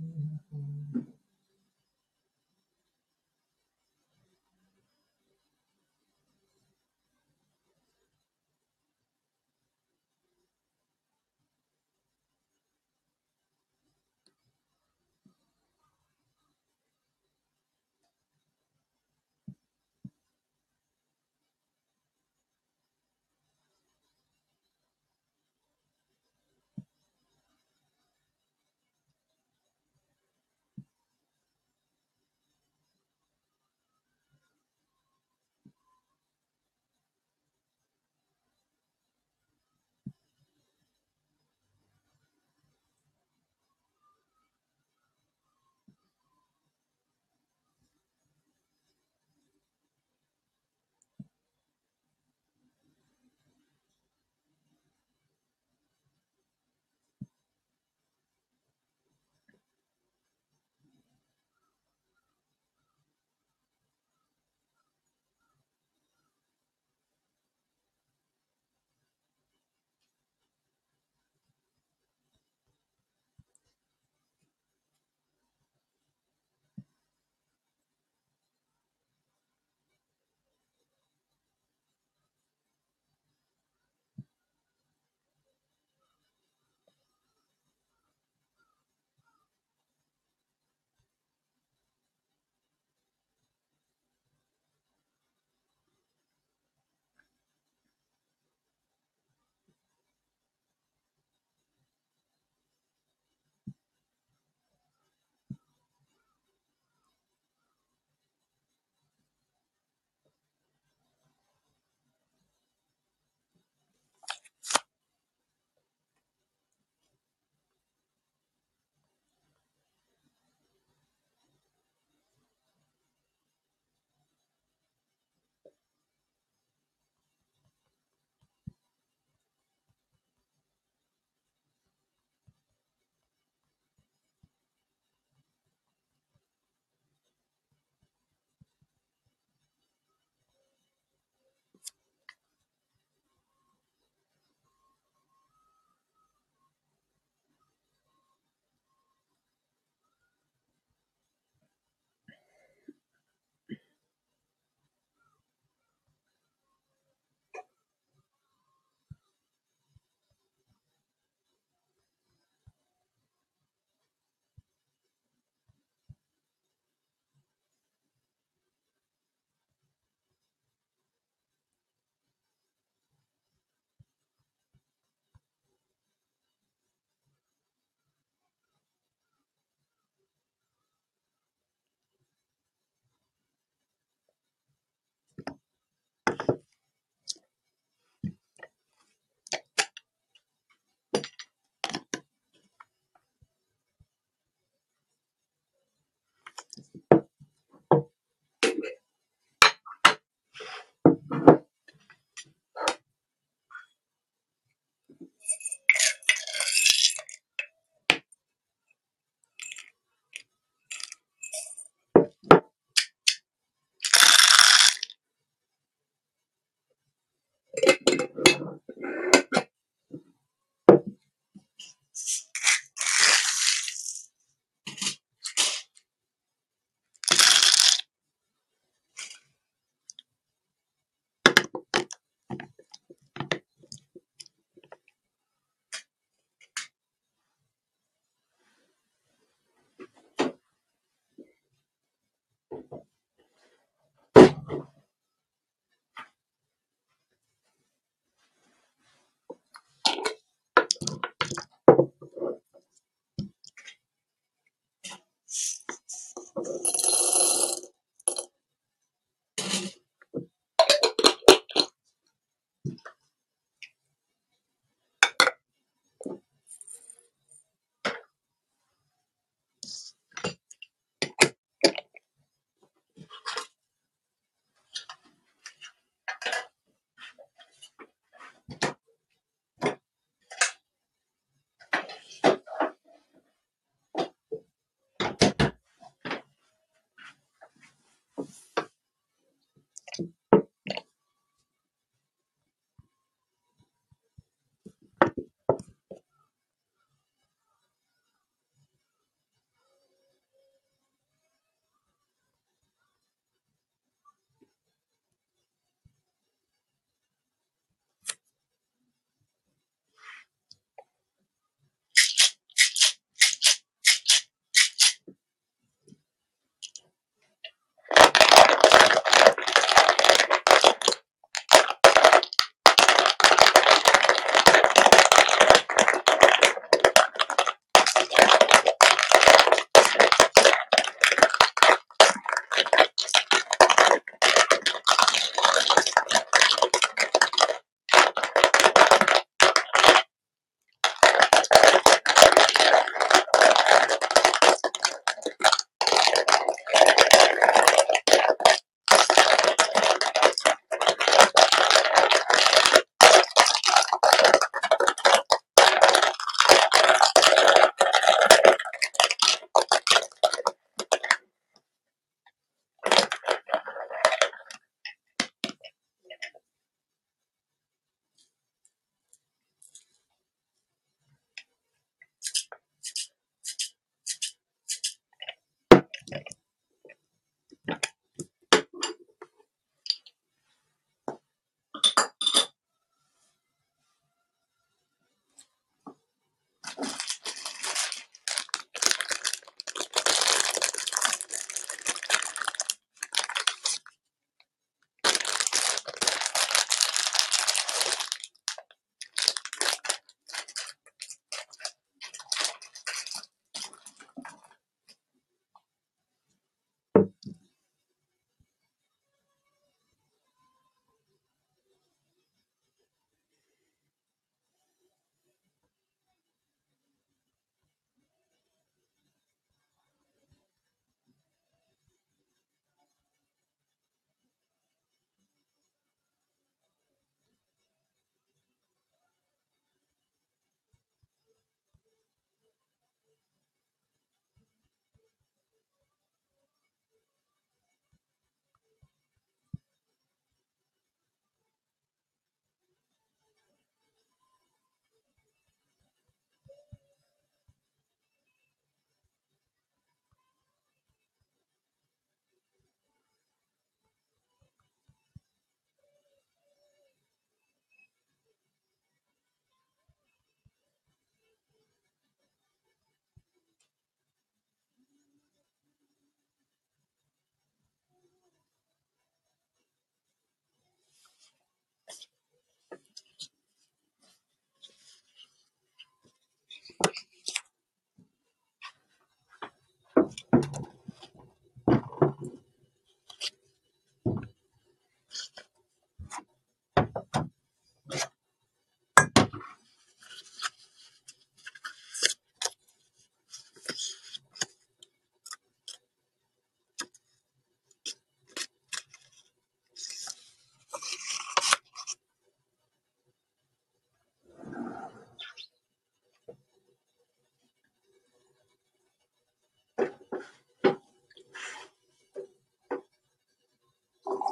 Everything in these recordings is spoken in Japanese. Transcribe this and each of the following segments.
嗯。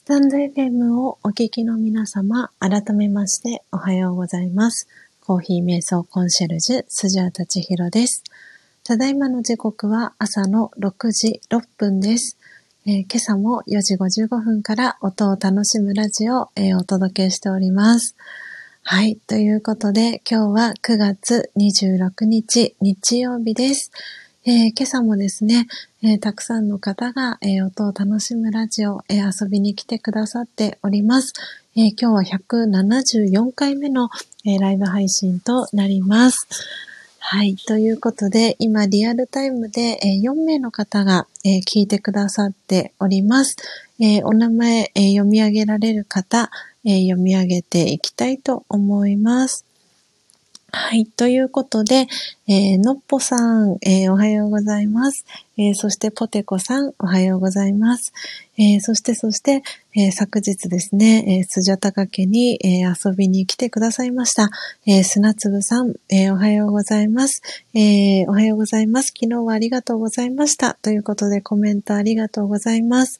スタンド FM をお聞きの皆様、改めましておはようございます。コーヒー瞑想コンシェルジュ、スジャータチヒロです。ただいまの時刻は朝の6時6分です。えー、今朝も4時55分から音を楽しむラジオを、お届けしております。はい。ということで、今日は9月26日日曜日です。えー、今朝もですね、えー、たくさんの方が、えー、音を楽しむラジオ、え遊びに来てくださっております。え今日は174回目の、えライブ配信となります。はい。ということで、今リアルタイムで、え4名の方が、え聞いてくださっております。えお名前、え読み上げられる方、え読み上げていきたいと思います。はい。ということで、えー、のっぽさん、えー、おはようございます。えー、そして、ポテコさん、おはようございます。えー、そして、そして、え、昨日ですね、えー、スジャタカ家に、え、遊びに来てくださいました。えー、砂粒さん、え、おはようございます。え、おはようございます。昨日はありがとうございました。ということで、コメントありがとうございます。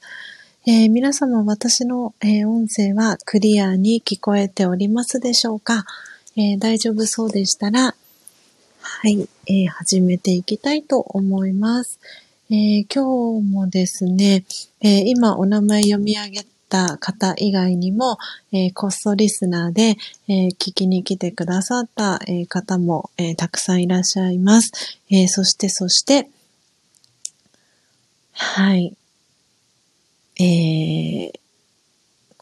え、皆様、私の、え、音声はクリアに聞こえておりますでしょうか？えー、大丈夫そうでしたら、はい、えー、始めていきたいと思います。えー、今日もですね、え今お名前読み上げた方以外にも、えコストリスナーで、え聞きに来てくださった、え方も、えたくさんいらっしゃいます。えそして、そして、はい。えー、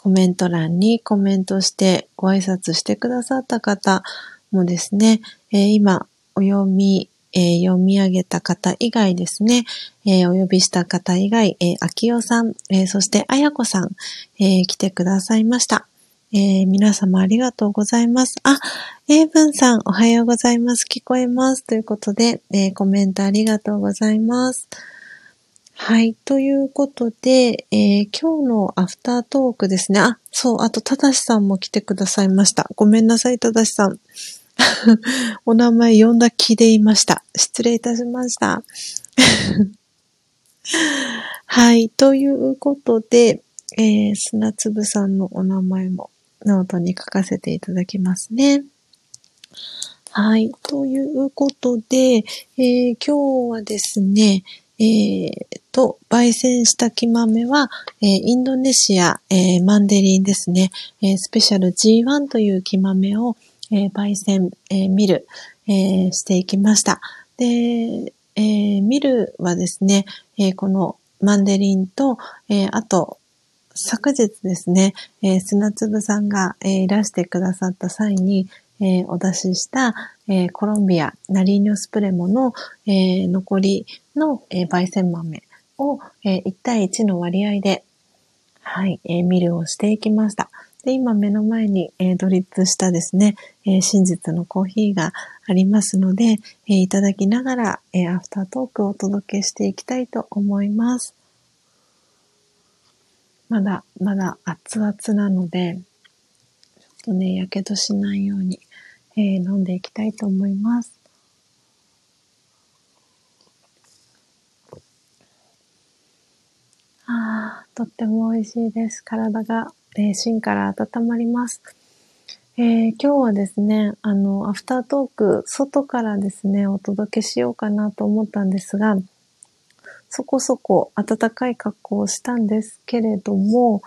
コメント欄にコメントしてご挨拶してくださった方もですね、えー、今お読み、えー、読み上げた方以外ですね、えー、お呼びした方以外、えー、秋代さん、えそしてあやこさん、え来てくださいました。え皆様ありがとうございます。あ、英文さんおはようございます。聞こえます。ということで、えコメントありがとうございます。はい。ということで、えー、今日のアフタートークですね。あ、そう、あと、ただしさんも来てくださいました。ごめんなさい、ただしさん。お名前呼んだ気でいました。失礼いたしました。はい。ということで、えー、砂粒さんのお名前もノートに書かせていただきますね。はい。ということで、えー、今日はですね、えー、と、焙煎した木豆は、えー、インドネシア、えー、マンデリンですね、えスペシャル G1 という木豆を、え焙煎、えミル、えしていきました。で、えミルはですね、えこのマンデリンと、えあと、昨日ですね、え砂粒さんが、えいらしてくださった際に、えー、お出しした、えー、コロンビア、ナリーニョスプレモの、えー、残りの、え焙煎豆を、え1対1の割合で、はい、えミルをしていきました。で、今目の前に、えドリップしたですね、え真実のコーヒーがありますので、えいただきながら、えアフタートークをお届けしていきたいと思います。まだ、まだ熱々なので、ちょっとね、やけどしないように、えー、飲んでいきたいと思います。ああ、とっても美味しいです。体が、えー、芯から温まります。えー、今日はですね、あの、アフタートーク、外からですね、お届けしようかなと思ったんですが、そこそこ暖かい格好をしたんですけれども、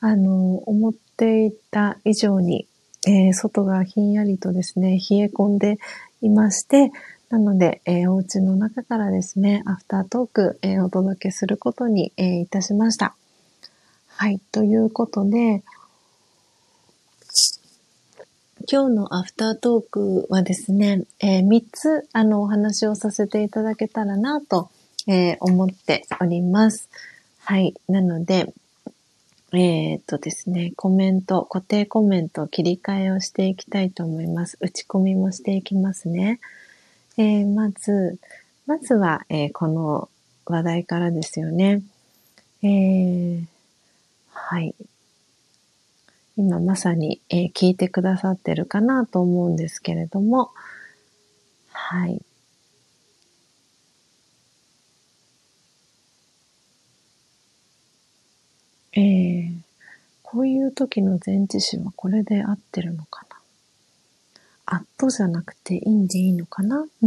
あの、思っていた以上にえー、外がひんやりとですね、冷え込んでいまして、なので、えー、お家の中からですね、アフタートーク、えー、お届けすることに、えー、いたしました。はい、ということで、今日のアフタートークはですね、えー、3つあのお話をさせていただけたらなと、えー、思っております。はい。なので、えー、っとですね、コメント、固定コメント切り替えをしていきたいと思います。打ち込みもしていきますね。えー、まず、まずは、えー、この話題からですよね。えー、はい。今まさに、え、聞いてくださってるかなと思うんですけれども、はい。えー、こういう時の前置詞はこれで合ってるのかな？アットじゃなくていいんでいいのかな？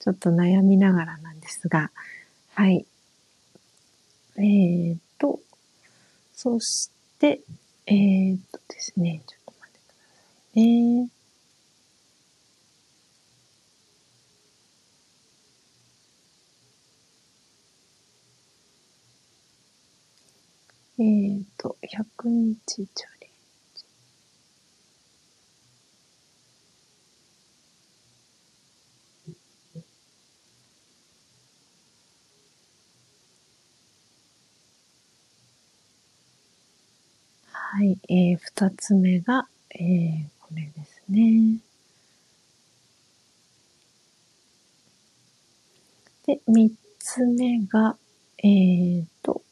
ちょっと悩みながらなんですが、はい。えー、と、そして、えー、っとですね、ちょっと待ってくださいね。えー、と、100日チャレンジ。はい、えー、二つ目が、えー、これですね。で、三つ目が、えーと、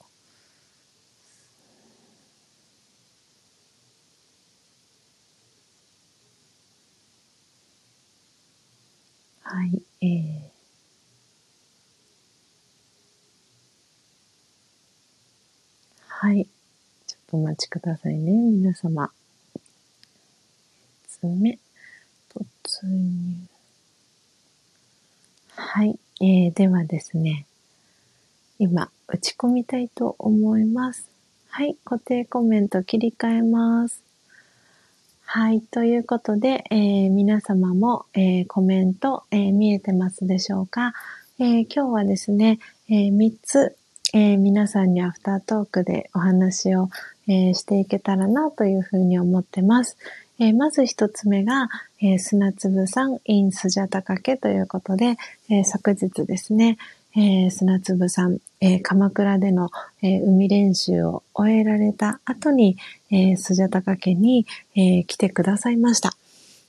はい、えー、はい。ちょっとお待ちくださいね、皆様。爪、突入。はい、えー、ではですね、今、打ち込みたいと思います。はい、固定コメント切り替えます。はい。ということで、えー、皆様も、えー、コメント、えー、見えてますでしょうか、え今日はですね、え3つ、え皆さんにアフタートークでお話を、えしていけたらなというふうに思ってます。えまず一つ目が、え砂粒さん in スジャタカケということで、え昨日ですね、えー、砂粒さん、えー、鎌倉での、えー、海練習を終えられた後に、えー、スジャタカ家に、えー、来てくださいました。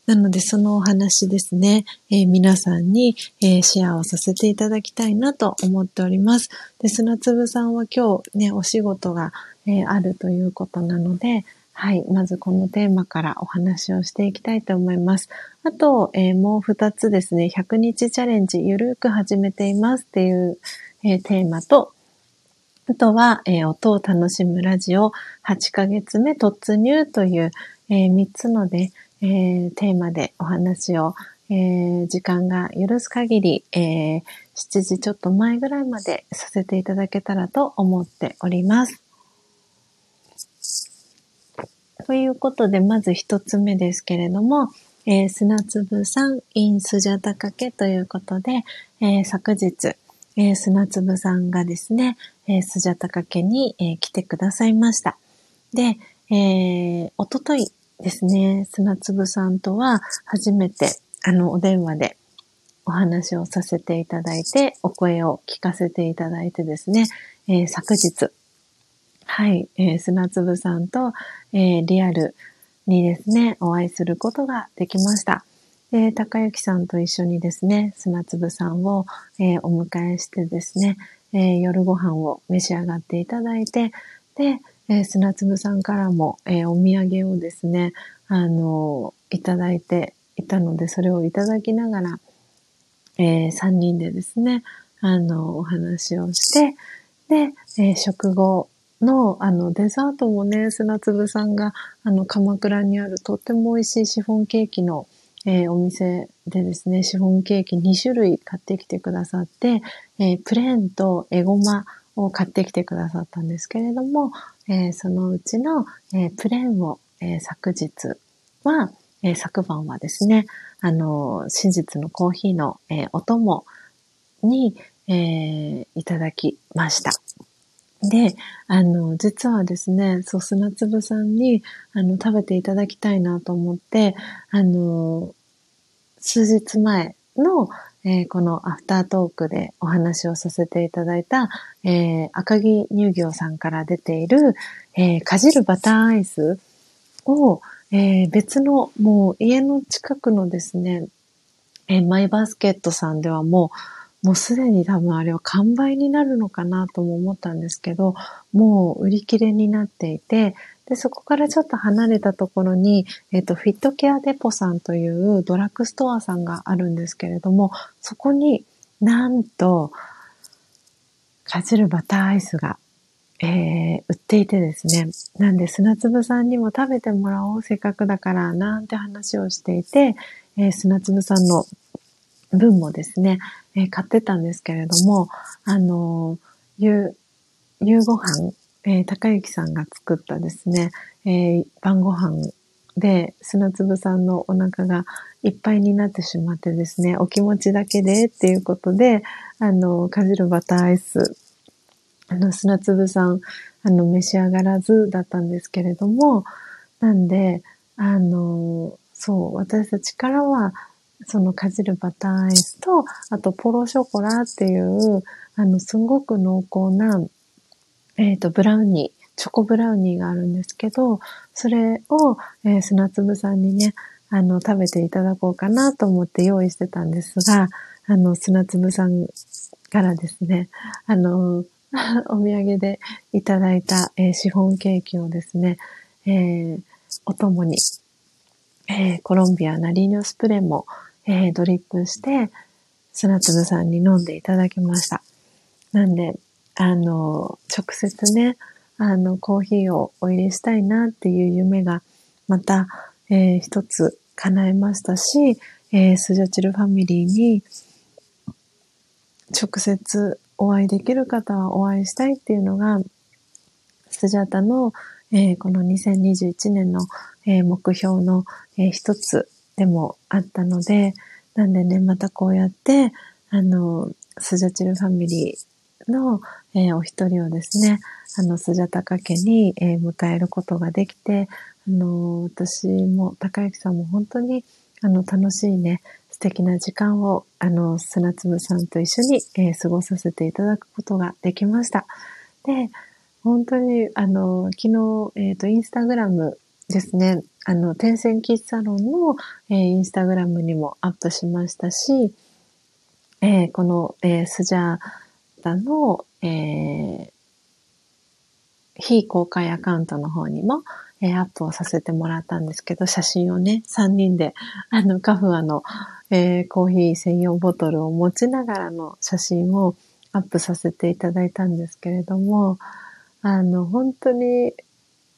なので、そのお話ですね、えー、皆さんに、えー、シェアをさせていただきたいなと思っております。で、砂粒さんは今日ね、お仕事が、えー、あるということなので、はい。まずこのテーマからお話をしていきたいと思います。あと、えー、もう二つですね、100日チャレンジゆるく始めていますっていう、えー、テーマと、あとは、えー、音を楽しむラジオ8ヶ月目突入という、え、3つので、え、テーマでお話を、えー、時間が許す限り、え、7時ちょっと前ぐらいまでさせていただけたらと思っております。ということで、まず一つ目ですけれども、えー、砂粒さん in スジャタカケということで、えー、昨日、えー、砂粒さんがですね、えー、スジャタカ家に、え、来てくださいました。で、えー、おとといですね、砂粒さんとは初めて、あの、お電話でお話をさせていただいて、お声を聞かせていただいてですね、え、昨日、はい、えー、砂粒さんと、えー、リアルにですね、お会いすることができました。で、高幸さんと一緒にですね、砂粒さんを、えー、お迎えしてですね、えー、夜ご飯を召し上がっていただいて、で、えー、砂粒さんからも、えお土産をですね、あのいただいていたので、それをいただきながら、え3人でですね、あの、お話をして、で、え食後の、あの、デザートもね、砂粒さんが、あの、鎌倉にあるとっても美味しいシフォンケーキの、えー、お店でですね、シフォンケーキ2種類買ってきてくださって、えー、プレーンとエゴマを買ってきてくださったんですけれども、えー、そのうちの、えプレーンを、え昨日は、え昨晩はですね、あの、真実のコーヒーの、えお供に、えいただきました。で、あの、実はですね、そう、砂粒さんに、あの、食べていただきたいなと思って、あの、数日前の、えー、このアフタートークでお話をさせていただいた、えー、赤木乳業さんから出ている、えー、かじるバターアイスを、え、別の、もう家の近くのですね、え、マイバスケットさんではもう、もうすでに多分あれは完売になるのかなとも思ったんですけど、もう売り切れになっていて、で、そこからちょっと離れたところに、えっ、と、フィットケアデポさんというドラッグストアさんがあるんですけれども、そこになんと、かじるバターアイスが、えー、売っていてですね。なんで砂粒さんにも食べてもらおう、せっかくだから、なんて話をしていて、えー、砂粒さんの分もですね、えー、買ってたんですけれども、あの夕、夕ご飯、えー、高幸さんが作ったですね、えー、晩ご飯で砂粒さんのお腹がいっぱいになってしまってですね、お気持ちだけでっていうことで、あの、かじるバターアイス、あの、砂粒さん、あの、召し上がらずだったんですけれども、なんで、あの、そう、私たちからは、そのかじるバターアイスと、あとポロショコラっていう、あの、すごく濃厚な、えっ、ー、と、ブラウニー、チョコブラウニーがあるんですけど、それを、えー、砂粒さんにね、あの、食べていただこうかなと思って用意してたんですが、あの、砂粒さんからですね、あの、お土産でいただいた、えー、シフォンケーキをですね、えー、お供に、えー、コロンビアナリーニョスプレーも、えー、ドリップして、砂粒さんに飲んでいただきました。なんで、あの、直接ね、あの、コーヒーをお入れしたいなっていう夢が、また、えー、一つ叶えましたし、えー、スジャチルファミリーに、直接お会いできる方はお会いしたいっていうのが、スジャタの、えー、この2021年の、えー、目標の、えー、一つでもあったので、なんでね、またこうやって、あの、スジャチルファミリーの、えお一人をですね、あの、スジャタカ家に、え迎えることができて、あの、私も、高幸さんも本当に、あの、楽しいね、素敵な時間を、あの、砂粒さんと一緒に、えー、過ごさせていただくことができました。で、本当に、あの、昨日、えっ、ー、と、インスタグラムですね、あの、天線キッズサロンの、えー、インスタグラムにもアップしましたし、えー、この、えー、スジャータの、えー、非公開アカウントの方にも、えー、アップをさせてもらったんですけど、写真をね、3人で、あの、カフアの、えー、コーヒー専用ボトルを持ちながらの写真をアップさせていただいたんですけれども、あの、本当に、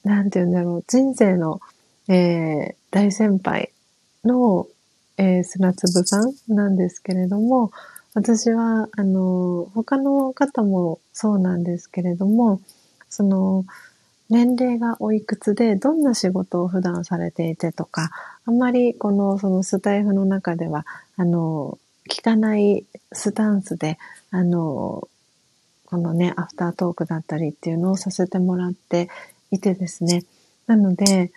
なんて言うんだろう、人生の、えー、大先輩の、えー、砂粒さんなんですけれども、私は、あの、他の方もそうなんですけれども、その、年齢がおいくつで、どんな仕事を普段されていてとか、あんまりこの、そのスタイフの中では、あの、聞かないスタンスで、あの、このね、アフタートークだったりっていうのをさせてもらっていてですね。なので、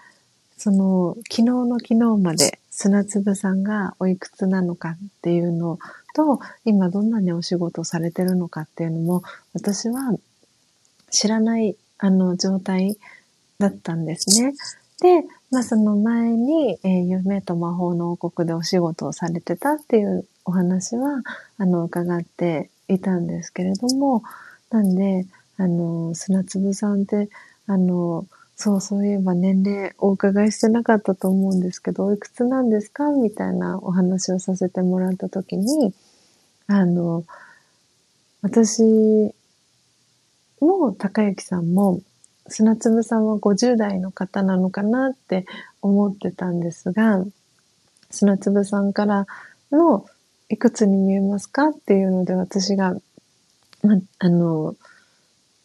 その、昨日の昨日まで砂粒さんがおいくつなのかっていうのと、今どんなね、お仕事されてるのかっていうのも、私は知らないあの、状態だったんですね。で、まあその前に、えー、夢と魔法の王国でお仕事をされてたっていうお話は、あの、伺っていたんですけれども、なんで、あの、砂粒さんって、あの、そう、そういえば年齢お伺いしてなかったと思うんですけど、おいくつなんですかみたいなお話をさせてもらったときに、あの、私も高幸さんも砂粒さんは50代の方なのかなって思ってたんですが、砂粒さんからのいくつに見えますか？っていうので私が、ま、あの、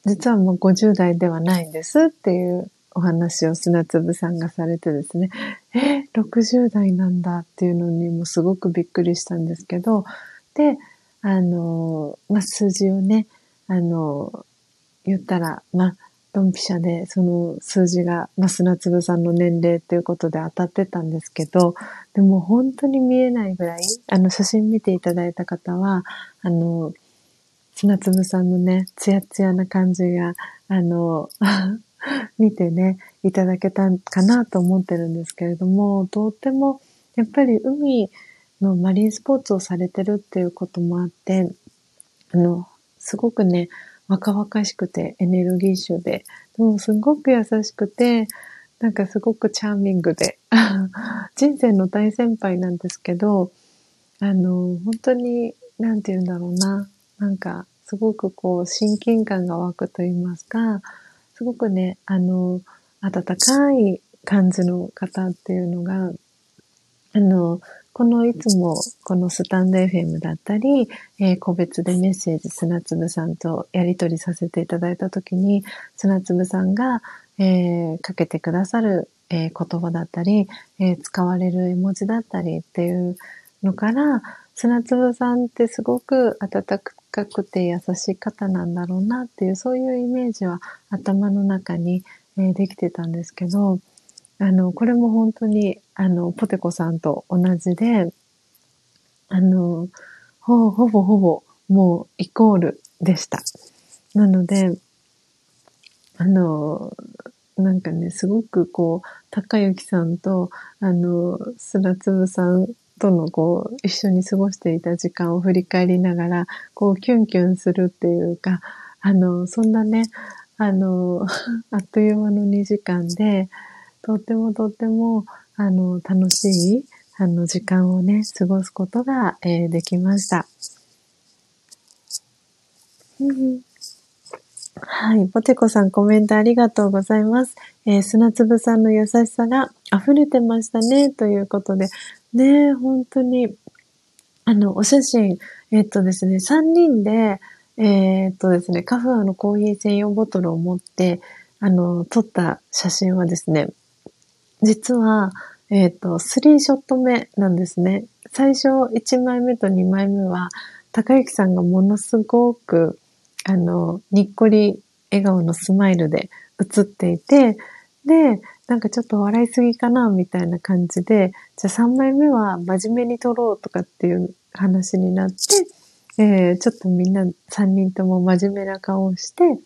実はもう50代ではないんですっていうお話を砂粒さんがされてですね、え、60代なんだっていうのにもすごくびっくりしたんですけど、で、あの、まあ、数字をね、あの、言ったら、まあ、ドンピシャで、その数字が、まあ、砂粒さんの年齢ということで当たってたんですけど、でも本当に見えないぐらい、あの、写真見ていただいた方は、あの、砂粒さんのね、ツヤツヤな感じが、あの、見てね、いただけたかなと思ってるんですけれども、とっても、やっぱり海のマリンスポーツをされてるっていうこともあって、あの、すごくね、若々しくてエネルギッシュで、でもすごく優しくて、なんかすごくチャーミングで、人生の大先輩なんですけど、あの、本当に、なんて言うんだろうな。なんか、すごくこう、親近感が湧くと言いますか、すごくね、あの、温かい感じの方っていうのが、あの、このいつもこのスタンド FM だったり、えー、個別でメッセージ砂粒さんとやり取りさせていただいたときに、砂粒さんが、えー、かけてくださる、えー、言葉だったり、え使われる絵文字だったりっていうのから、砂粒さんってすごく温くかくて優しい方なんだろうなっていう、そういうイメージは頭の中に、えできてたんですけど、あの、これも本当に、あの、ポテコさんと同じで、あの、ほ、ほぼほぼ、もうイコールでした。なので、あの、なんかね、すごくこう、高幸さんと、あの、砂粒さんとのこう、一緒に過ごしていた時間を振り返りながら、こう、キュンキュンするっていうか、あの、そんなね、あの、あっという間の2時間で、とってもとっても、あの、楽しい、あの、時間をね、過ごすことが、えー、できました。はい。ポテコさんコメントありがとうございます。えー、砂粒さんの優しさが溢れてましたね。ということで。ねえ本当に、あの、お写真、えっとですね、3人で、えー、っとですね、カフアのコーヒー専用ボトルを持って、あの、撮った写真はですね、実は、えっ、ー、と、3ショット目なんですね。最初1枚目と2枚目は、高幸さんがものすごく、あの、にっこり笑顔のスマイルで写っていて、で、なんかちょっと笑いすぎかな、みたいな感じで、じゃあ3枚目は真面目に撮ろうとかっていう話になって、えー、ちょっとみんな3人とも真面目な顔をして、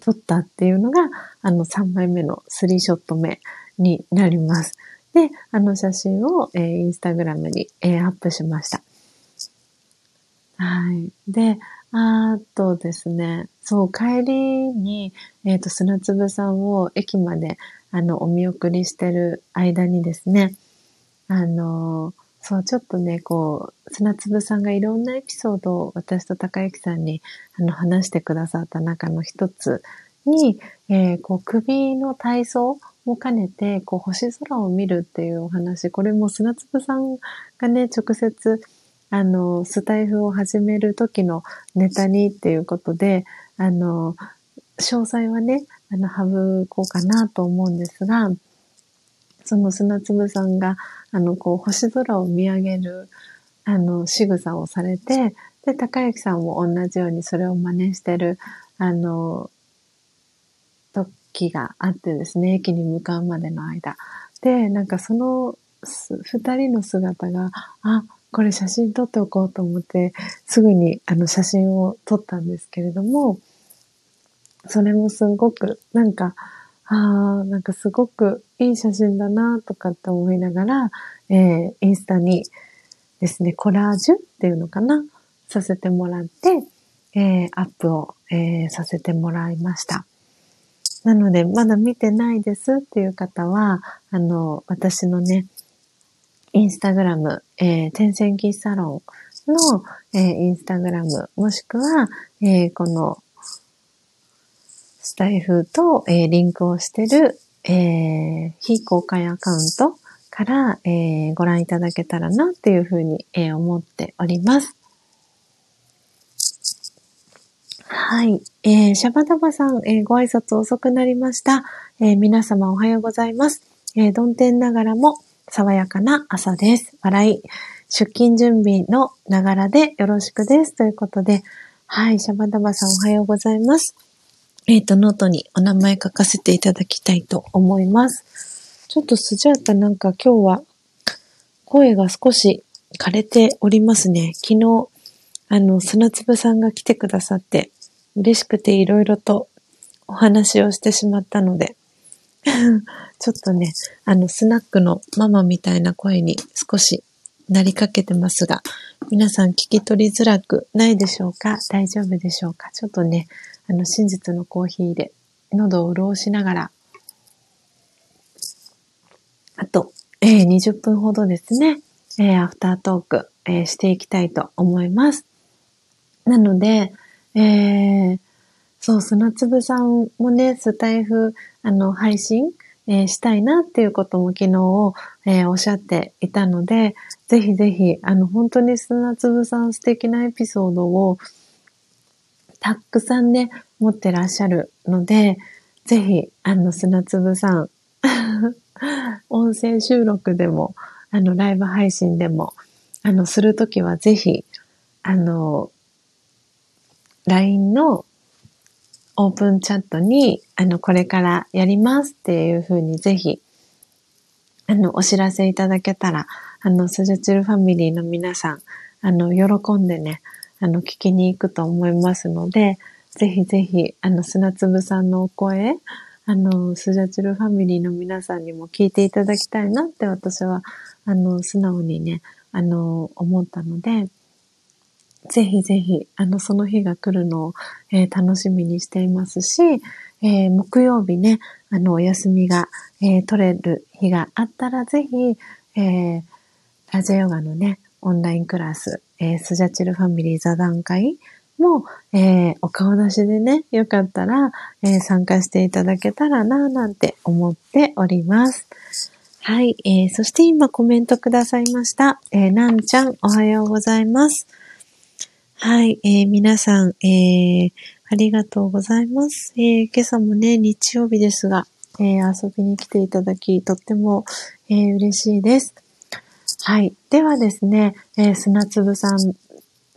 撮ったっていうのが、あの3枚目の3ショット目になります。で、あの写真を、えー、インスタグラムに、えー、アップしました。はい。で、あとですね、そう、帰りに、えっ、ー、と、砂粒さんを駅まで、あの、お見送りしてる間にですね、あの、そう、ちょっとね、こう、砂粒さんがいろんなエピソードを私と高之さんにあの話してくださった中の一つに、えー、こう、首の体操も兼ねて、こう、星空を見るっていうお話、これも砂粒さんがね、直接、あの、スタイフを始める時のネタにっていうことで、あの、詳細はね、あの、省こうかなと思うんですが、その砂粒さんが、あの、こう、星空を見上げる、あの、仕草をされて、で、高之さんも同じようにそれを真似してる、あの、時があってですね、駅に向かうまでの間。で、なんかその二人の姿が、あ、これ写真撮っておこうと思って、すぐにあの写真を撮ったんですけれども、それもすごく、なんか、ああ、なんかすごくいい写真だなとかって思いながら、えー、インスタにですね、コラージュっていうのかなさせてもらって、えー、アップを、えー、させてもらいました。なので、まだ見てないですっていう方は、あの、私のね、インスタグラム、えー、天線キサロンの、えー、インスタグラム、もしくは、えー、この、スタイフと、えー、リンクをしてる、えー、非公開アカウントから、えー、ご覧いただけたらなっていうふうに、えー、思っております。はい。えー、シャバダバさん、えー、ご挨拶遅くなりました。えー、皆様おはようございます。えー、曇天ながらも爽やかな朝です。笑い。出勤準備のながらでよろしくです。ということで、はい、シャバダバさんおはようございます。えっ、ー、と、ノートにお名前書かせていただきたいと思います。ちょっとスジャータなんか今日は声が少し枯れておりますね。昨日、あの、砂粒さんが来てくださって、嬉しくていろいろとお話をしてしまったので ちょっとね、あの、スナックのママみたいな声に少しなりかけてますが、皆さん聞き取りづらくないでしょうか？大丈夫でしょうか？ちょっとね、あの、真実のコーヒーで喉を潤しながら、あと、えー、20分ほどですね、えー、アフタートーク、えー、していきたいと思います。なので、えー、そう、砂粒さんもね、スタイフ、あの、配信、えー、したいなっていうことも昨日、えー、おっしゃっていたので、ぜひぜひ、あの、本当に砂粒さん素敵なエピソードを、たくさんね、持ってらっしゃるので、ぜひ、あの、砂粒さん、音声収録でも、あの、ライブ配信でも、あの、するときはぜひ、あの、LINE のオープンチャットに、あの、これからやりますっていうふうにぜひ、あの、お知らせいただけたら、あの、スジャチルファミリーの皆さん、あの、喜んでね、あの、聞きに行くと思いますので、ぜひぜひ、あの、砂粒さんのお声、あの、スジャチルファミリーの皆さんにも聞いていただきたいなって私は、あの、素直にね、あの、思ったので、ぜひぜひ、あの、その日が来るのを、えー、楽しみにしていますし、えー、木曜日ね、あの、お休みが、えー、取れる日があったら、ぜひ、えラジオヨガのね、オンラインクラス、えスジャチルファミリー座談会も、えお顔出しでね、よかったら、え参加していただけたらな、なんて思っております。はい、えー、そして今コメントくださいました。えー、なんちゃん、おはようございます。はい、えー、皆さん、えー、ありがとうございます。えー、今朝もね、日曜日ですが、えー、遊びに来ていただき、とっても、えー、嬉しいです。はい。ではですね、えー、砂粒さん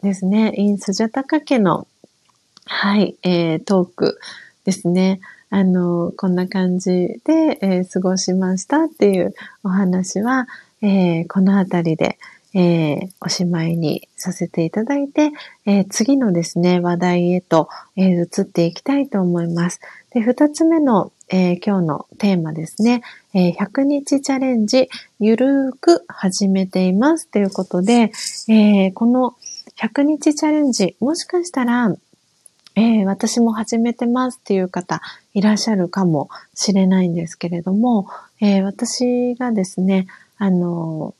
ですね、インスジャタカ家の、はい、えー、トークですね。あの、こんな感じで、えー、過ごしましたっていうお話は、えー、このあたりで、えー、おしまいにさせていただいて、えー、次のですね、話題へと、えー、移っていきたいと思います。で、二つ目の、え今日のテーマですね、え100日チャレンジ、ゆるーく始めています。ということで、えこの100日チャレンジ、もしかしたら、え私も始めてます。っていう方いらっしゃるかもしれないんですけれども、え私がですね、あの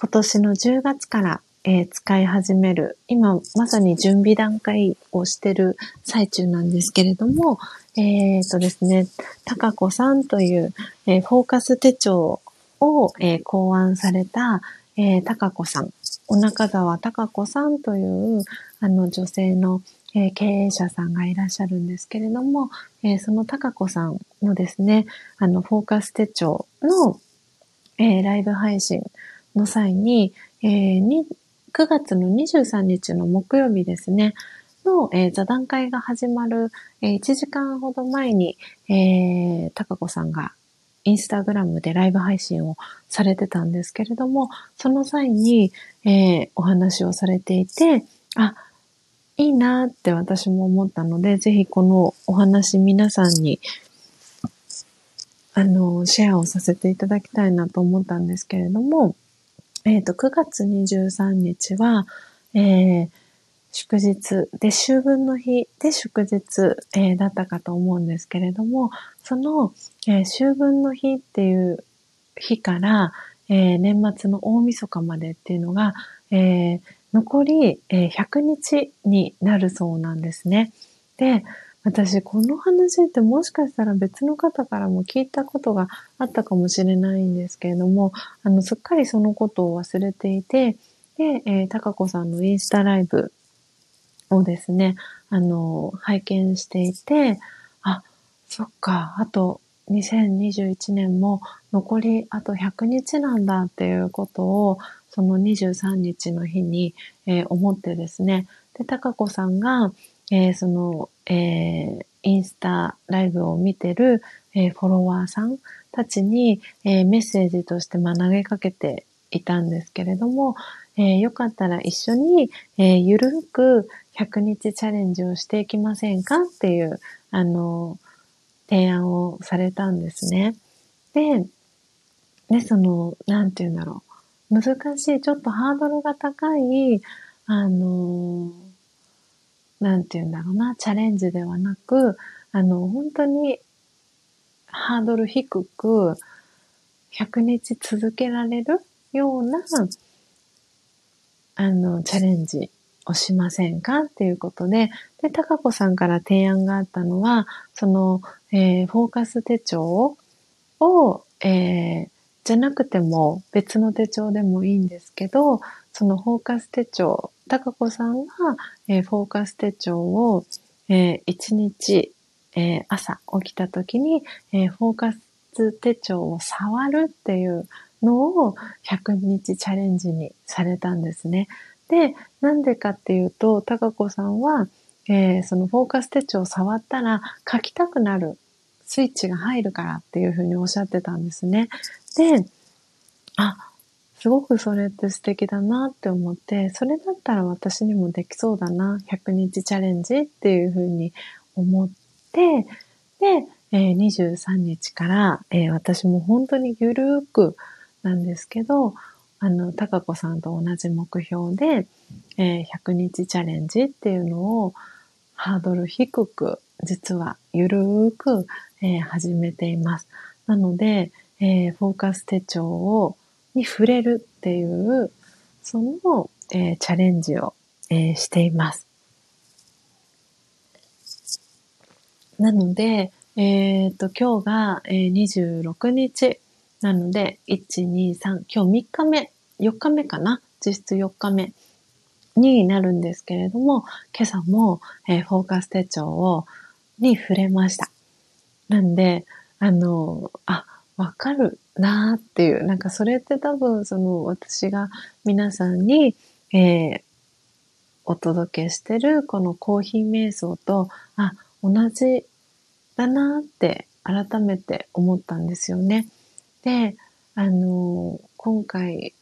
今年の10月から、えー、使い始める、今まさに準備段階をしてる最中なんですけれども、えっ、ー、とですね、たかこさんという、えー、フォーカス手帳を、えー、考案された、えー、たかこさん、お中沢たかこさんという、あの女性の、えー、経営者さんがいらっしゃるんですけれども、えー、そのたかこさんのですね、あの、フォーカス手帳の、えー、ライブ配信の際に、えー、に9月の23日の木曜日ですね、の、え、座談会が始まる、え、1時間ほど前に、えー、高子さんがインスタグラムでライブ配信をされてたんですけれども、その際に、えー、お話をされていて、あ、いいなって私も思ったので、ぜひこのお話皆さんに、あの、シェアをさせていただきたいなと思ったんですけれども、えっ、ー、と、9月23日は、えー、祝日で、秋分の日で祝日、えー、だったかと思うんですけれども、その、えー、秋分の日っていう日から、えー、年末の大晦日までっていうのが、えー、残り、えー、100日になるそうなんですね。で、私、この話ってもしかしたら別の方からも聞いたことがあったかもしれないんですけれども、あの、すっかりそのことを忘れていて、で、えー、たかこさんのインスタライブをですね、あの、拝見していて、あ、そっか、あと2021年も残りあと100日なんだっていうことを、その23日の日に、えー、思ってですね、で、たかこさんが、えー、その、えー、インスタライブを見てる、えー、フォロワーさんたちに、えメッセージとしてま投げかけていたんですけれども、えよかったら一緒に、えゆるく100日チャレンジをしていきませんかっていう、あの、提案をされたんですね。で、で、その、なんて言うんだろう。難しい、ちょっとハードルが高い、あのなんて言うんだろうな、チャレンジではなく、あの、本当にハードル低く、100日続けられるような、あの、チャレンジをしませんかっていうことで、で、高子さんから提案があったのは、その、えー、フォーカス手帳を、えー、じゃなくても別の手帳でもいいんですけど、そのフォーカス手帳、高子さんは、えー、フォーカス手帳を、えー、1日、えー、朝起きた時に、えー、フォーカス手帳を触るっていうのを100日チャレンジにされたんですね。で、なんでかっていうと、高子さんは、えー、そのフォーカス手帳を触ったら書きたくなるスイッチが入るからっていうふうにおっしゃってたんですね。で、あ、すごくそれって素敵だなって思って、それだったら私にもできそうだな、100日チャレンジっていうふうに思って、で、えー、23日から、えー、私も本当にゆるーくなんですけど、あの、高子さんと同じ目標で、えー、100日チャレンジっていうのをハードル低く、実はゆるーく、えー、始めています。なので、えー、フォーカス手帳を、に触れるっていう、その、えー、チャレンジを、えー、しています。なので、えっ、と、今日が、えー、26日。なので、1、2、3、今日3日目、4日目かな。実質4日目。になるんですけれども、今朝も、えー、フォーカス手帳を、に触れました。なんで、あの、あ、わかる。なっていう、なんかそれって多分、その私が皆さんに、えー、お届けしてるこのコーヒー瞑想と、あ、同じだなって改めて思ったんですよね。で、あの、今回、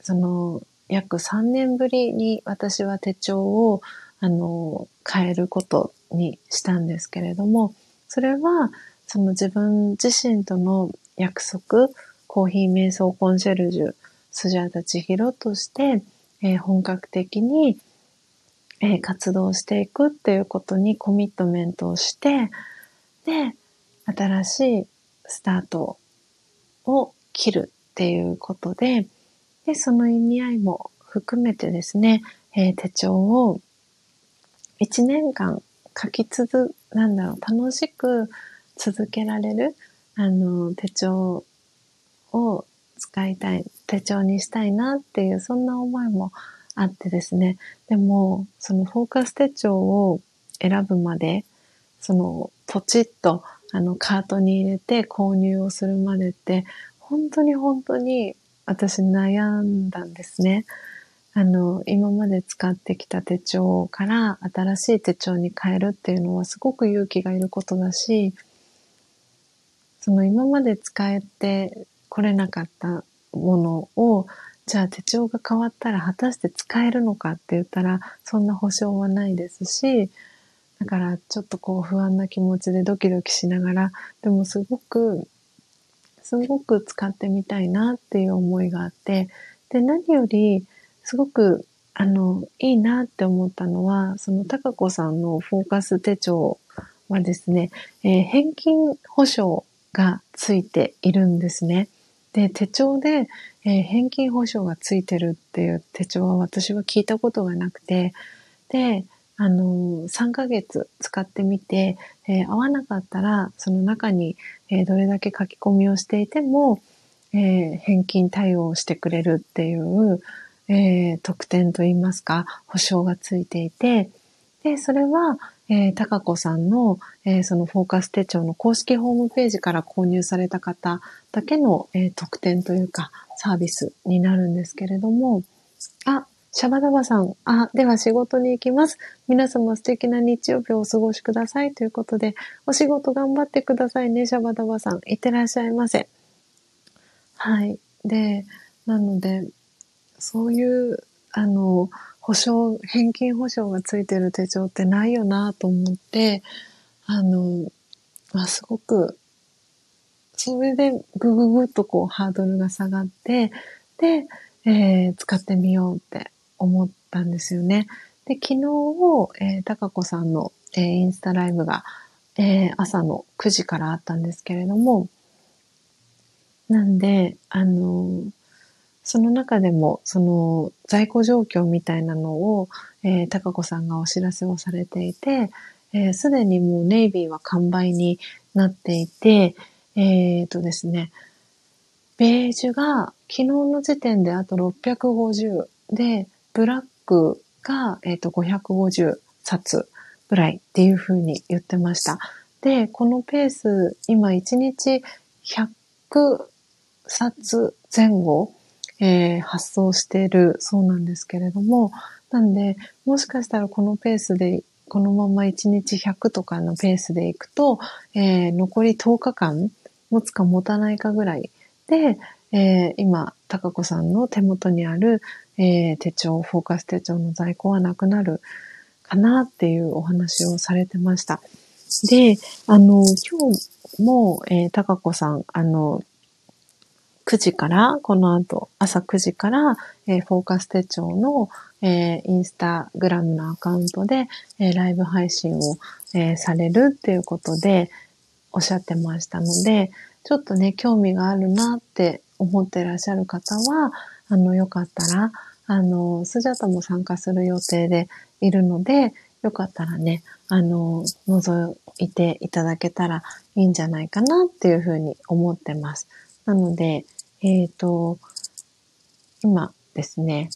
その、約3年ぶりに私は手帳を、あの、変えることにしたんですけれども、それは、その自分自身との約束、コーヒー瞑想コンシェルジュ、スジャータチヒロとして、えー、本格的に、えー、活動していくっていうことにコミットメントをして、で、新しいスタートを切るっていうことで、で、その意味合いも含めてですね、えー、手帳を1年間書き続、なんだろう、楽しく続けられる、あの、手帳を使いたい、手帳にしたいなっていう、そんな思いもあってですね。でも、そのフォーカス手帳を選ぶまで、その、ポチッとあの、カートに入れて購入をするまでって、本当に本当に私悩んだんですね。あの、今まで使ってきた手帳から新しい手帳に変えるっていうのはすごく勇気がいることだし、その今まで使えてこれなかったものを、じゃあ手帳が変わったら果たして使えるのかって言ったら、そんな保証はないですし、だからちょっとこう不安な気持ちでドキドキしながら、でもすごく、すごく使ってみたいなっていう思いがあって、で、何よりすごくあの、いいなって思ったのは、その高子さんのフォーカス手帳はですね、えー、返金保証がついているんですね。で、手帳で、えー、返金保証がついてるっていう手帳は私は聞いたことがなくて、で、あの、3ヶ月使ってみて、えー、合わなかったら、その中に、え、どれだけ書き込みをしていても、え、返金対応をしてくれるっていう、え特典といいますか、保証がついていて、で、それは、えー、高子さんの、えー、そのフォーカス手帳の公式ホームページから購入された方だけの、えー、特典というかサービスになるんですけれども、あ、シャバダバさん。あ、では仕事に行きます。皆様素敵な日曜日をお過ごしください。ということで、お仕事頑張ってくださいね、シャバダバさん。いってらっしゃいませ。はい。で、なので、そういう、あの、保証、返金保証がついてる手帳ってないよなと思って、あの、まあ、すごく、それでぐぐぐっとこうハードルが下がって、で、えー、使ってみようって思ったんですよね。で、昨日、えー、高子さんの、えー、インスタライブが、えー、朝の9時からあったんですけれども、なんで、あのその中でも、その在庫状況みたいなのを、えー、高子さんがお知らせをされていて、す、えー、で、にもうネイビーは完売になっていて、えっ、ー、とですね、ベージュが昨日の時点であと650で、ブラックが、えっ、ー、と550冊ぐらいっていうふうに言ってました。で、このペース、今1日100冊前後、えー、発送しているそうなんですけれども、なんで、もしかしたらこのペースで、このまま1日100とかのペースでいくと、えー、残り10日間持つか持たないかぐらいで、えー、今、高子さんの手元にある、えー、手帳、フォーカス手帳の在庫はなくなるかなっていうお話をされてました。で、あの、今日も、えー、高子さん、あの、9時から、この後、朝9時から、えー、フォーカス手帳の、えー、インスタグラムのアカウントで、えー、ライブ配信を、え、されるっていうことでおっしゃってましたので、ちょっとね、興味があるなって思ってらっしゃる方は、あの、よかったら、あの、スジャタも参加する予定でいるので、よかったらね、あの、覗いていただけたらいいんじゃないかなっていうふうに思ってます。なので、えっ、ー、と、今ですね、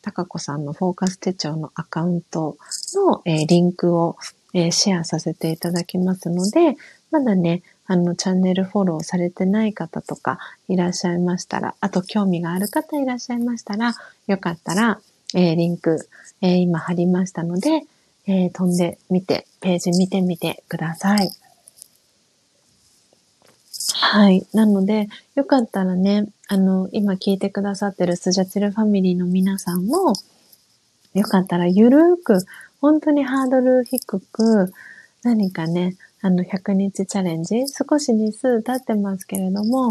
高子さんのフォーカス手帳のアカウントの、えー、リンクを、えー、シェアさせていただきますので、まだね、あの、チャンネルフォローされてない方とかいらっしゃいましたら、あと興味がある方いらっしゃいましたら、よかったら、えー、リンク、え、今貼りましたので、え、飛んでみて、ページ見てみてください。はい。なので、よかったらね、あの、今聞いてくださってるスジャチルファミリーの皆さんも、よかったらゆるーく、本当にハードル低く、何かね、あの、100日チャレンジ、少し日数経ってますけれども、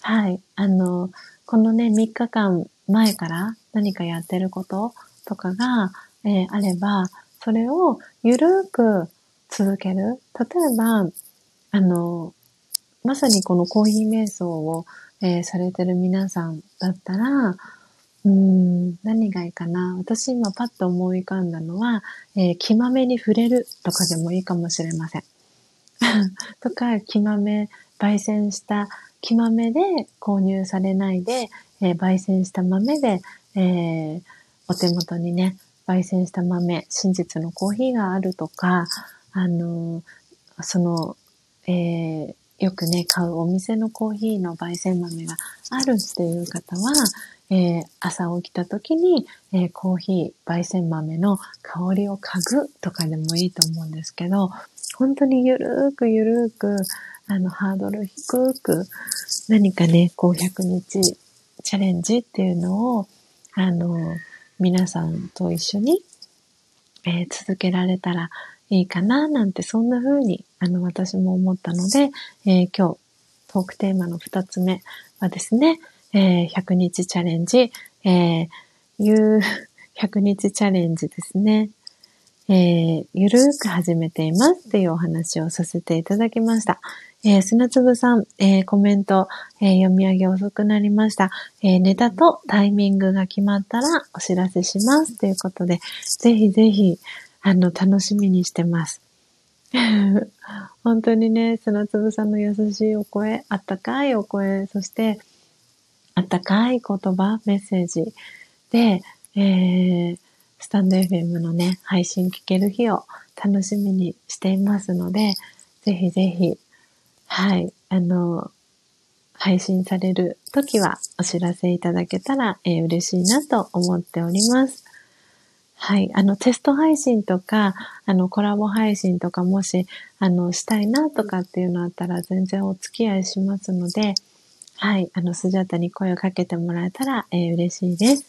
はい、あの、このね、3日間前から何かやってることとかが、えー、あれば、それをゆるーく続ける。例えば、あの、まさにこのコーヒー瞑想を、えー、されてる皆さんだったら、うん、何がいいかな。私今パッと思い浮かんだのは、えー、気まめに触れるとかでもいいかもしれません。とか、木豆、焙煎した木豆で購入されないで、えー、焙煎した豆で、えー、お手元にね、焙煎した豆、真実のコーヒーがあるとか、あのー、その、えー、よくね、買うお店のコーヒーの焙煎豆があるっていう方は、えー、朝起きた時に、えー、コーヒー、焙煎豆の香りを嗅ぐとかでもいいと思うんですけど、本当にゆるーくゆるーく、あの、ハードル低く、何かね、こう100日チャレンジっていうのを、あの、皆さんと一緒に、えー、続けられたらいいかな、なんて、そんな風に、あの、私も思ったので、えー、今日、トークテーマの2つ目はですね、えー、100日チャレンジ、えー、いう100日チャレンジですね。えー、ゆるーく始めていますっていうお話をさせていただきました。えー、砂粒さん、えー、コメント、えー、読み上げ遅くなりました。えー、ネタとタイミングが決まったらお知らせしますということで、ぜひぜひ、あの、楽しみにしてます。本当にね、砂粒さんの優しいお声、あったかいお声、そして、あったかい言葉、メッセージで、えー、スタンド FM のね、配信聞ける日を楽しみにしていますので、ぜひぜひ、はい、あの、配信される時はお知らせいただけたら、えー、嬉しいなと思っております。はい。あの、テスト配信とか、あの、コラボ配信とか、もし、あの、したいなとかっていうのあったら、全然お付き合いしますので、はい。あの、スジャタに声をかけてもらえたら、えー、嬉しいです。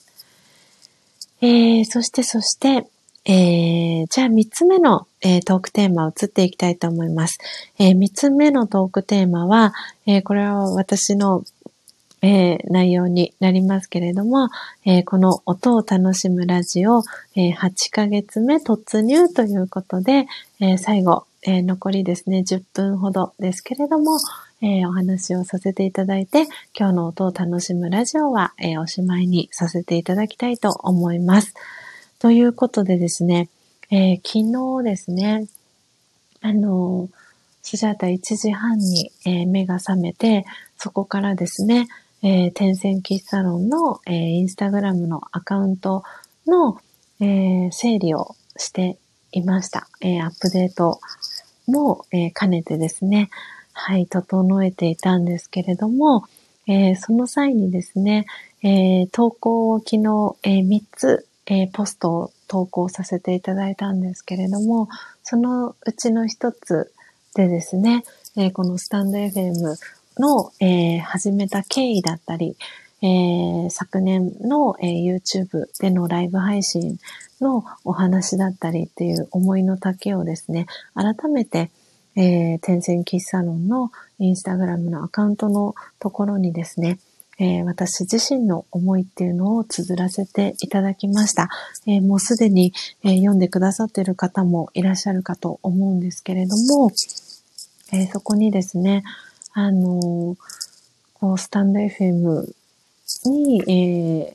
えー、そしてそして、えー、じゃあ三つ目の、えー、トークテーマを移っていきたいと思います。えー、三つ目のトークテーマは、えー、これは私の、えー、内容になりますけれども、えー、この音を楽しむラジオ、えー、8ヶ月目突入ということで、え、最後、え、残りですね、10分ほどですけれども、え、お話をさせていただいて、今日の音を楽しむラジオは、え、おしまいにさせていただきたいと思います。ということでですね、え昨日ですね、あのスジャータ1時半に、え目が覚めて、そこからですね、えー、天線喫茶ロンの、えー、インスタグラムのアカウントの、えー、整理をしていました。えー、アップデートも、えー、兼ねてですね、はい、整えていたんですけれども、えー、その際にですね、えー、投稿を昨日、えー、3つ、えー、ポストを投稿させていただいたんですけれども、そのうちの一つでですね、えー、このスタンド FM の、えー、始めた経緯だったり、えー、昨年の、えー、YouTube でのライブ配信のお話だったりっていう思いの丈をですね、改めて、えー、天線喫茶論のインスタグラムのアカウントのところにですね、えー、私自身の思いっていうのを綴らせていただきました。えー、もうすでに、えー、読んでくださっている方もいらっしゃるかと思うんですけれども、えそこにですね、あのこうスタンド FM に、え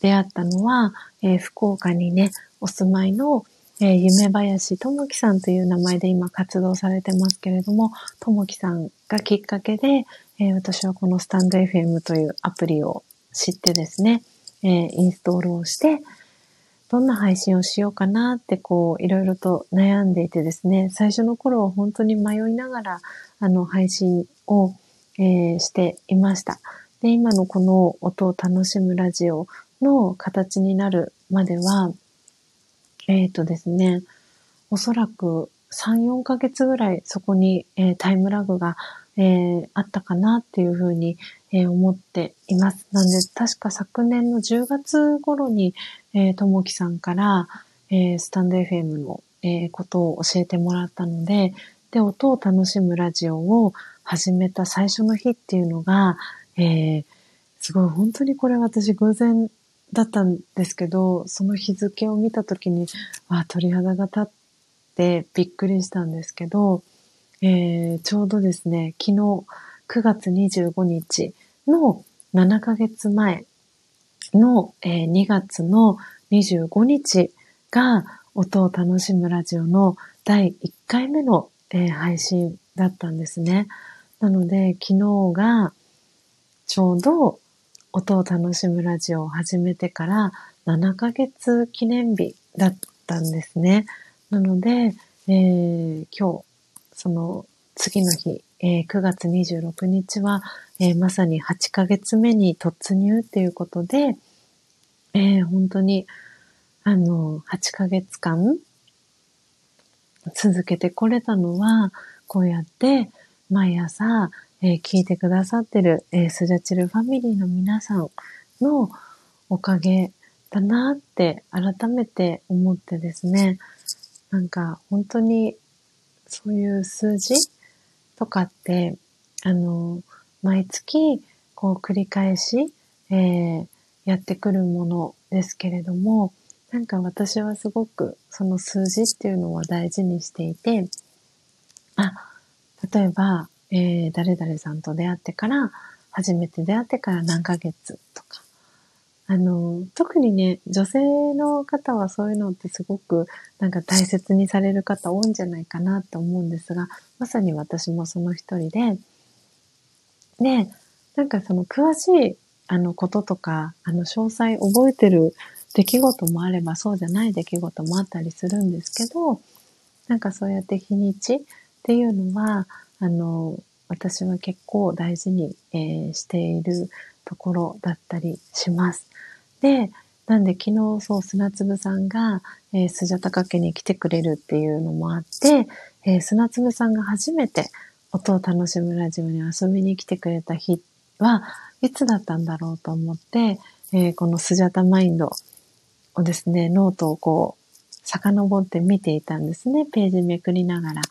出会ったのは、え福岡にね、お住まいの、えー、夢林智樹さんという名前で今活動されてますけれども、智樹さんがきっかけで、えー、私はこのスタンド FM というアプリを知ってですね、えー、インストールをして、どんな配信をしようかなってこう、いろいろと悩んでいてですね、最初の頃は本当に迷いながら、あの、配信を、えー、していました。で、今のこの音を楽しむラジオの形になるまでは、えっ、ー、とですね、おそらく3、4ヶ月ぐらいそこに、えー、タイムラグが、えー、あったかなっていうふうに、え思っています。なんで、確か昨年の10月頃に、えともきさんから、えスタンド FM の、えことを教えてもらったので、で、音を楽しむラジオを始めた最初の日っていうのが、えすごい本当にこれ私偶然だったんですけど、その日付を見たときに、あ、鳥肌が立ってびっくりしたんですけど、えー、ちょうどですね、昨日9月25日の7ヶ月前の、えー、2月の25日が音を楽しむラジオの第1回目の、えー、配信だったんですね。なので昨日がちょうど音を楽しむラジオを始めてから7ヶ月記念日だったんですね。なので、えー、今日、その次の日、えー、9月26日は、えー、まさに8ヶ月目に突入っていうことで、えー、本当に、あの、8ヶ月間続けてこれたのは、こうやって毎朝、えー、聞いてくださってる、えー、スジャチルファミリーの皆さんのおかげだなって改めて思ってですね、なんか本当にそういう数字とかって、あの、毎月こう繰り返し、えー、やってくるものですけれども、なんか私はすごくその数字っていうのは大事にしていて、あ、例えば、えー、誰々さんと出会ってから、初めて出会ってから何ヶ月とか。あの、特にね、女性の方はそういうのってすごくなんか大切にされる方多いんじゃないかなと思うんですが、まさに私もその一人で、で、なんかその詳しいあのこととか、あの詳細覚えてる出来事もあればそうじゃない出来事もあったりするんですけど、なんかそうやって日にちっていうのは、あの、私は結構大事に、えー、しているところだったりします。で、なんで昨日そう砂粒さんが、えー、スジャタカ家に来てくれるっていうのもあって、えー、砂粒さんが初めて音を楽しむラジオに遊びに来てくれた日はいつだったんだろうと思って、えー、このスジャタマインドをですね、ノートをこう、遡って見ていたんですね。ページめくりながら。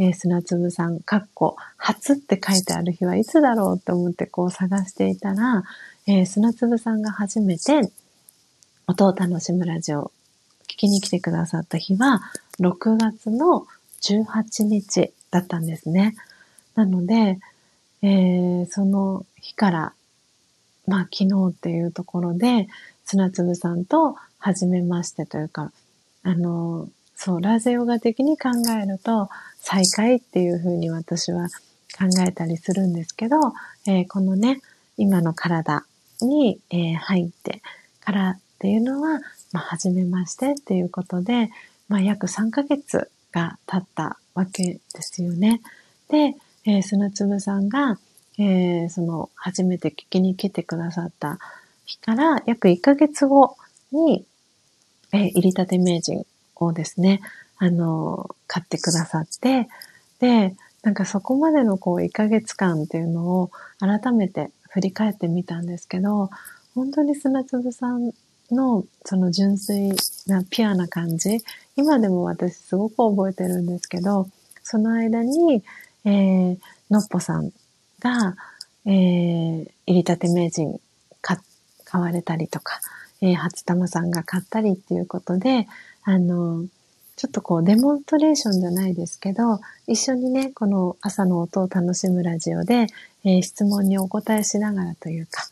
えー、砂粒さん、かっこ、初って書いてある日はいつだろうと思ってこう探していたら、えー、砂粒さんが初めて音を楽しむラジオ聞きに来てくださった日は、6月の18日だったんですね。なので、えー、その日から、まあ昨日っていうところで、砂粒さんと初めましてというか、あの、そう、ラーゼヨガ的に考えると、再会っていうふうに私は考えたりするんですけど、えー、このね、今の体に、えー、入ってからっていうのは、まあ、初めましてっていうことで、まあ、約3ヶ月が経ったわけですよね。で、えー、砂粒さんが、えー、その、初めて聞きに来てくださった日から約1ヶ月後に、えー、入りたて名人をですね、あの、買ってくださって、で、なんかそこまでのこう1ヶ月間っていうのを改めて振り返ってみたんですけど、本当に砂粒さんのその純粋なピュアな感じ、今でも私すごく覚えてるんですけど、その間に、えー、のっぽさんが、えー、入りたて名人買われたりとか、えー、初玉さんが買ったりっていうことで、あの、ちょっとこうデモンストレーションじゃないですけど、一緒にね、この朝の音を楽しむラジオで、えー、質問にお答えしながらというか、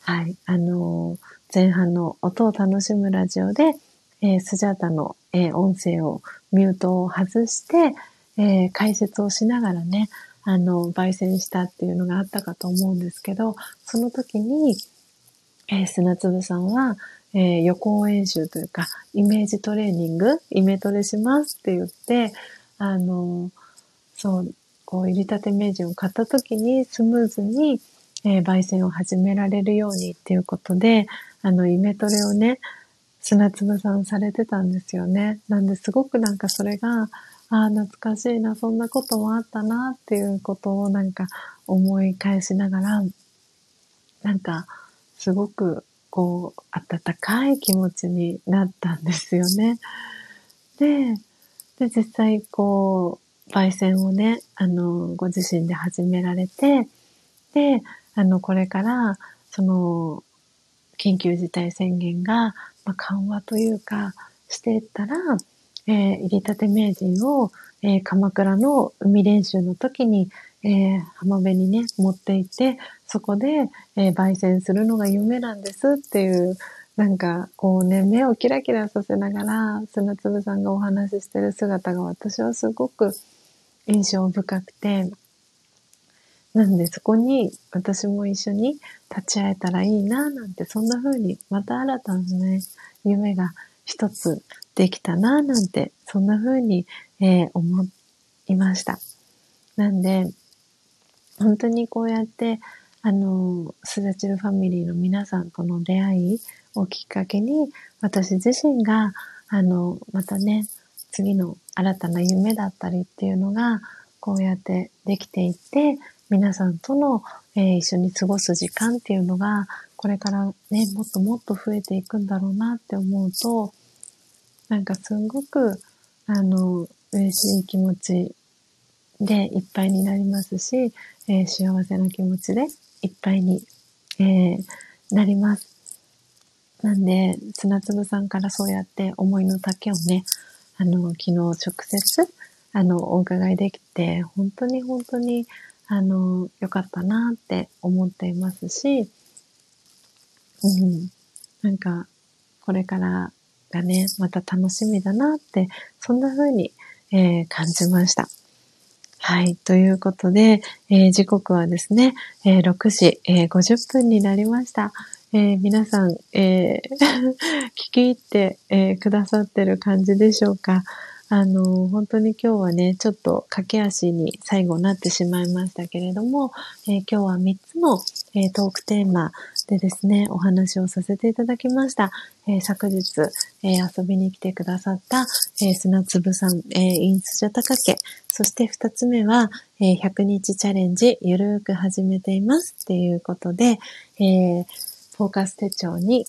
はい、あのー、前半の音を楽しむラジオで、えー、スジャータの、え音声をミュートを外して、え解説をしながらね、あの、焙煎したっていうのがあったかと思うんですけど、その時に、え砂粒さんは、えー、予行演習というか、イメージトレーニング、イメトレしますって言って、あの、そう、こう、入りたて名人を買った時にスムーズに、えー、焙煎を始められるようにっていうことで、あの、イメトレをね、砂粒さんされてたんですよね。なんですごくなんかそれが、ああ、懐かしいな、そんなこともあったなっていうことをなんか思い返しながら、なんか、すごくこう、温かい気持ちになったんですよね。で、で、実際、こう、焙煎をね、あの、ご自身で始められて、で、あの、これから、その、緊急事態宣言が、まあ、緩和というか、していったら、えー、入りたて名人を、えー、鎌倉の海練習の時に、えー、浜辺にね、持って行って、そこで、えー、焙煎するのが夢なんですっていう、なんか、こうね、目をキラキラさせながら、砂粒さんがお話ししてる姿が私はすごく印象深くて、なんでそこに私も一緒に立ち会えたらいいな、なんて、そんな風に、また新たなね、夢が一つできたな、なんて、そんな風に、えー、思いました。なんで、本当にこうやって、あの、スダチルファミリーの皆さんとの出会いをきっかけに、私自身が、あの、またね、次の新たな夢だったりっていうのが、こうやってできていって、皆さんとの、えー、一緒に過ごす時間っていうのが、これからね、もっともっと増えていくんだろうなって思うと、なんかすごく、あの、嬉しい気持ちでいっぱいになりますし、えー、幸せな気持ちでいっぱいに、えー、なります。なんで、砂粒さんからそうやって思いの丈をね、あの、昨日直接、あの、お伺いできて、本当に本当に、あの、良かったなって思っていますし、うん、なんか、これからがね、また楽しみだなって、そんな風に、えー、感じました。はい。ということで、えー、時刻はですね、えー、6時、えー、50分になりました。えー、皆さん、え、聞き入って、え、くださってる感じでしょうか？あの、本当に今日はね、ちょっと駆け足に最後なってしまいましたけれども、えー、今日は3つの、えー、トークテーマでですね、お話をさせていただきました。えー、昨日、え遊びに来てくださった、え砂粒さん、えインスジャタカ家、そして2つ目は、え100日チャレンジ、ゆるーく始めていますっていうことで、えフォーカス手帳に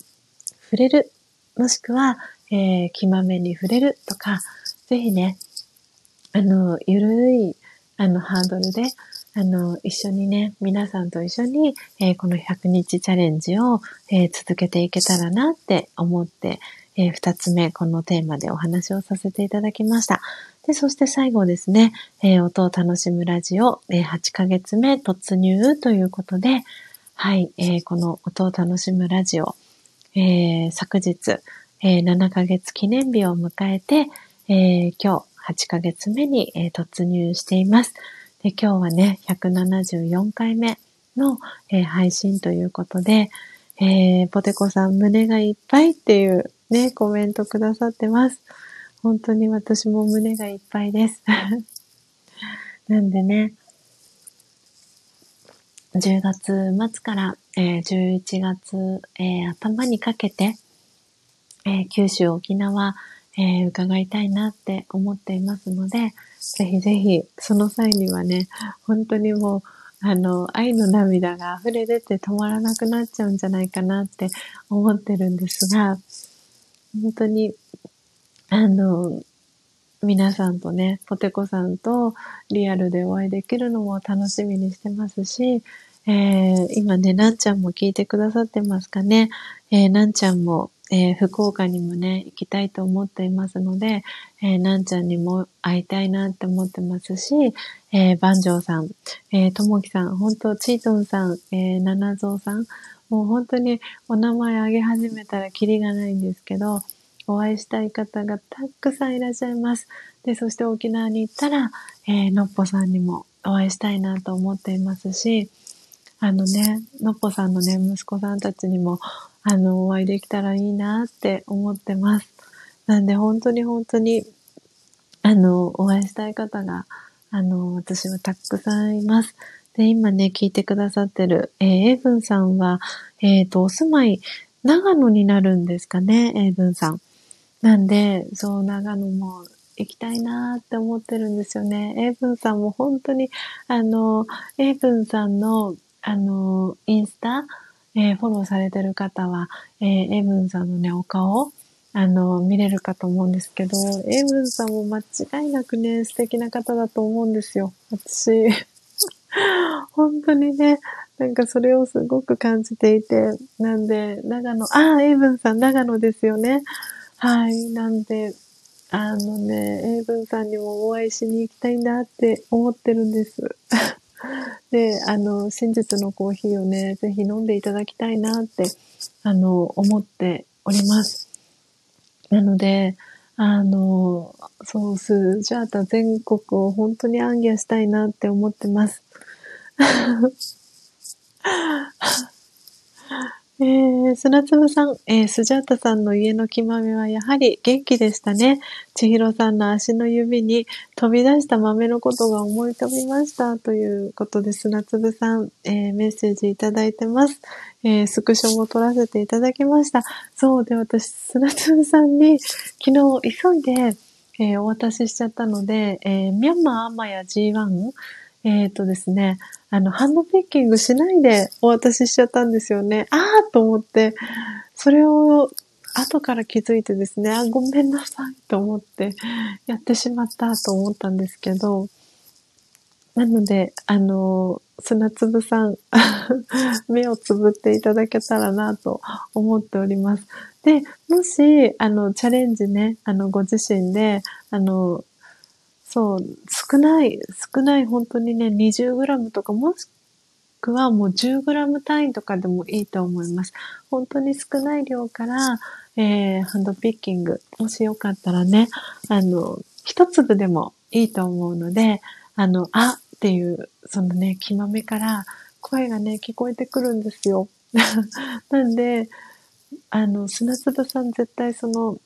触れる、もしくは、えー、気まめに触れるとか、ぜひね、あの、ゆるい、あの、ハードルで、あの、一緒にね、皆さんと一緒に、えー、この100日チャレンジを、えー、続けていけたらなって思って、えー、二つ目、このテーマでお話をさせていただきました。で、そして最後ですね、えー、音を楽しむラジオ、えー、8ヶ月目突入ということで、はい、えー、この音を楽しむラジオ、えー、昨日、えー、7ヶ月記念日を迎えて、えー、今日8ヶ月目に、えー、突入しています。で、今日はね、174回目の、えー、配信ということで、えー、ポテコさん胸がいっぱいっていうね、コメントくださってます。本当に私も胸がいっぱいです。なんでね、10月末から、えー、11月、えー、頭にかけて、えー、九州、沖縄、え伺いたいなって思っていますので、ぜひぜひ、その際にはね、本当にもう、あの、愛の涙が溢れ出て止まらなくなっちゃうんじゃないかなって思ってるんですが、本当に、あの、皆さんとね、ポテコさんとリアルでお会いできるのも楽しみにしてますし、えー、今ね、なんちゃんも聞いてくださってますかね。えー、なんちゃんもえー、福岡にもね、行きたいと思っていますので、えー、なんちゃんにも会いたいなって思ってますし、えー、万丈さん、え、ともきさん、本当チートンさん、えー、七蔵さん、もう本当にお名前あげ始めたらキリがないんですけど、お会いしたい方がたくさんいらっしゃいます。で、そして沖縄に行ったら、え、のっぽさんにもお会いしたいなと思っていますし、あのね、のっぽさんのね、息子さんたちにもあの、お会いできたらいいなって思ってます。なんで本当に本当に、あの、お会いしたい方が、あの、私はたくさんいます。で、今ね、聞いてくださってる、えー、エイブンさんは、えっ、ー、と、お住まい、長野になるんですかね、エイブンさん。なんで、そう、長野も行きたいなーって思ってるんですよね。エイブンさんも本当に、あの、エイブンさんの、あの、インスタ、えー、フォローされてる方は、えー、エブンさんのね、お顔、あの、見れるかと思うんですけど、エブンさんも間違いなくね、素敵な方だと思うんですよ。私、本当にね、なんかそれをすごく感じていて、なんで、長野、ああ、エイブンさん、長野ですよね。はい、なんで、あのね、エイブンさんにもお会いしに行きたいなって思ってるんです。で、あの、真実のコーヒーをね、ぜひ飲んでいただきたいなって、あの、思っております。なので、あの、そう、スジャータ全国を本当に暗記したいなって思ってます。えー、砂粒さん、えー、スジャータさんの家の木豆はやはり元気でしたね。千尋さんの足の指に飛び出した豆のことが思い飛びました。ということで、砂粒さん、えー、メッセージいただいてます。えー、スクショも撮らせていただきました。そうで、私、砂粒さんに昨日急いで、えー、お渡ししちゃったので、えー、ミャンマーアマヤ G1、えっ、ー、とですね、あの、ハンドピッキングしないでお渡ししちゃったんですよね。あーと思って、それを後から気づいてですね、あ、ごめんなさいと思ってやってしまったと思ったんですけど、なので、あの、砂粒さん、目をつぶっていただけたらなと思っております。で、もし、あの、チャレンジね、あの、ご自身で、あの、そう、少ない、少ない本当にね、20g とかもしくはもう 10g 単位とかでもいいと思います。本当に少ない量から、えー、ハンドピッキング、もしよかったらね、あの、一粒でもいいと思うので、あの、あっていう、そのね、気まめから声がね、聞こえてくるんですよ。なんで、あの、砂粒さん絶対その、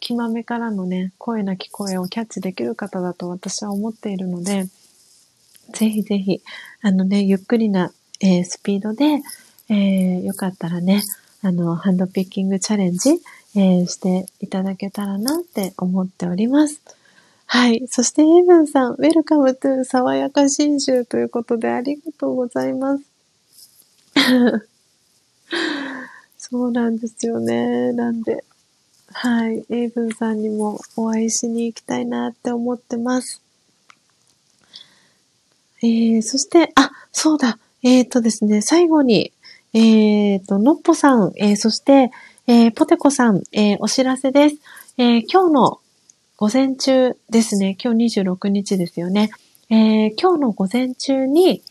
きまめからのね、声なき声をキャッチできる方だと私は思っているので、ぜひぜひ、あのね、ゆっくりな、えー、スピードで、えー、よかったらね、あの、ハンドピッキングチャレンジ、えー、していただけたらなって思っております。はい。そして、エイブンさん、 Welcome to 爽やか信州ということでありがとうございます。そうなんですよね。なんで、はい。エイブンさんにもお会いしに行きたいなって思ってます。えー、そして、あ、そうだ。えっ、ー、とですね、最後に、えっ、ー、と、のっぽさん、えー、そして、えー、ポテコさん、えー、お知らせです。えー、今日の午前中ですね。今日26日ですよね。えー、今日の午前中に、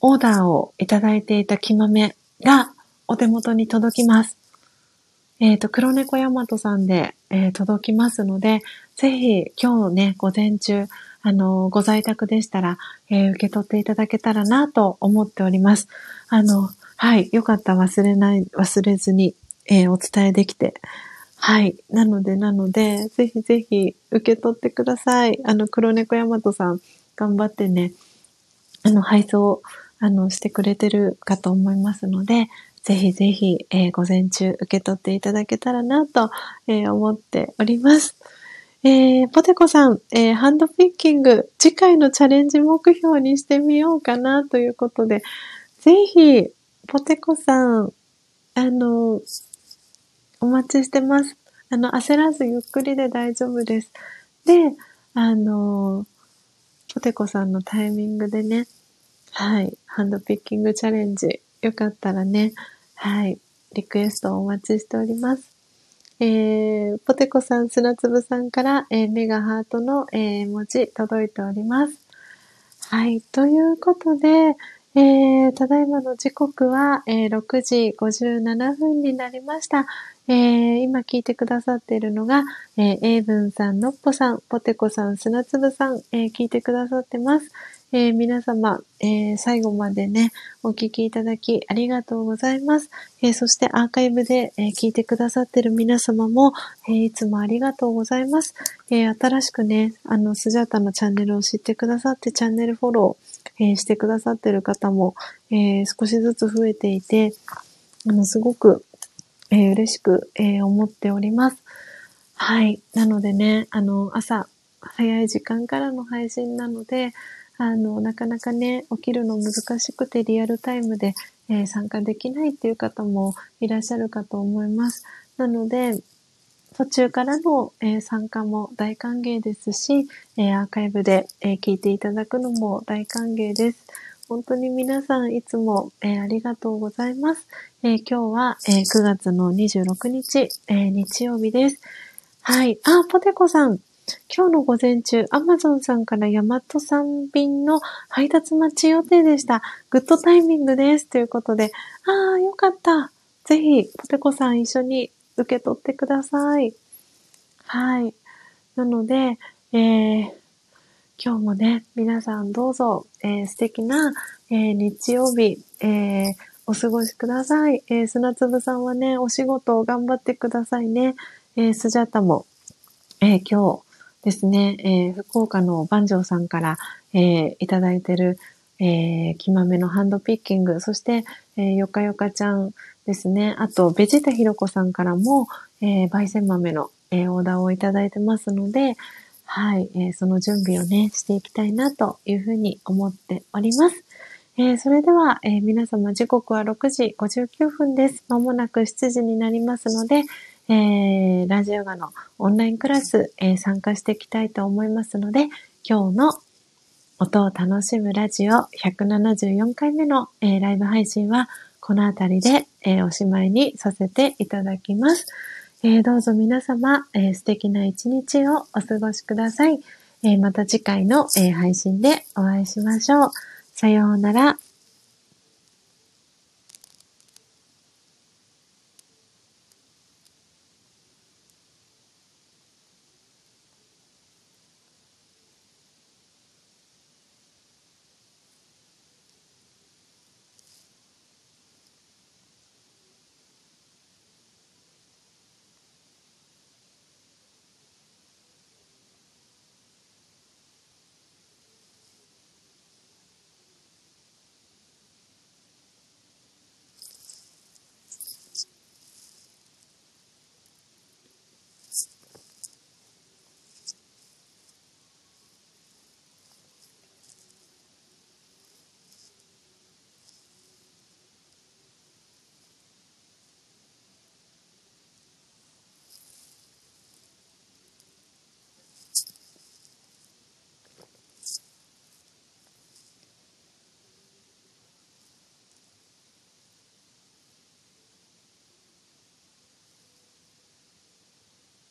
オーダーをいただいていた木豆がお手元に届きます。えっ、ー、と、黒猫ヤマトさんで、えー、届きますので、ぜひ今日ね、午前中、あの、ご在宅でしたら、えー、受け取っていただけたらなと思っております。あの、はい、よかった忘れない、忘れずに、え、お伝えできて。はい。なので、なので、ぜひぜひ受け取ってください。あの、黒猫ヤマトさん、頑張ってね、あの、配送、あの、してくれてるかと思いますので、ぜひぜひ、えー、午前中受け取っていただけたらなと、えー、思っております。えー、ポテコさん、えー、ハンドピッキング、次回のチャレンジ目標にしてみようかなということで、ぜひ、ポテコさん、あの、お待ちしてます。あの、焦らずゆっくりで大丈夫です。で、あの、ポテコさんのタイミングでね、はい、ハンドピッキングチャレンジ、よかったらね、はい。リクエストをお待ちしております。えー、ポテコさん、砂粒さんから、えー、メガハートの、えー、文字届いております。はい。ということで、えー、ただいまの時刻は、えー、6時57分になりました。えー、今聞いてくださっているのが、えー、エイブンさん、ノッポさん、ポテコさん、砂粒さん、えー、聞いてくださってます。えー、皆様、えー、最後までね、お聞きいただきありがとうございます。えー、そしてアーカイブで、え聞いてくださってる皆様も、えいつもありがとうございます。え新しくね、あの、スジャータのチャンネルを知ってくださってチャンネルフォロー、えしてくださってる方も、え少しずつ増えていて、あの、すごく、え嬉しく、え思っております。はい。なのでね、あの、朝、早い時間からの配信なので、あの、なかなかね、起きるの難しくてリアルタイムで、えー、参加できないっていう方もいらっしゃるかと思います。なので、途中からの、えー、参加も大歓迎ですし、えー、アーカイブで、え聞いていただくのも大歓迎です。本当に皆さんいつも、えありがとうございます。え今日は、え9月の26日、え日曜日です。はい。あ、ポテコさん。今日の午前中、アマゾンさんからヤマトさん便の配達待ち予定でした。グッドタイミングです。ということで、ああ、よかった。ぜひ、ポテコさん一緒に受け取ってください。はい。なので、えー、今日もね、皆さんどうぞ、えー、素敵な、えー、日曜日、えー、お過ごしください。えー、砂粒さんはね、お仕事を頑張ってくださいね。えー、スジャタも、えー、今日、ですね、えー、福岡の万丈さんから、えー、いただいてる、えー、木豆のハンドピッキング、そして、えー、よかよかちゃんですね。あと、ベジータひろこさんからも、えー、焙煎豆の、えー、オーダーをいただいてますので、はい、えー、その準備をね、していきたいなというふうに思っております。えー、それでは、えー、皆様時刻は6時59分です。まもなく7時になりますので、えー、ラジオガのオンラインクラス、えー、参加していきたいと思いますので、今日の音を楽しむラジオ174回目の、えー、ライブ配信はこのあたりで、えー、おしまいにさせていただきます。えー、どうぞ皆様、えー、素敵な一日をお過ごしください。え、また次回の、え、配信でお会いしましょう。さようなら。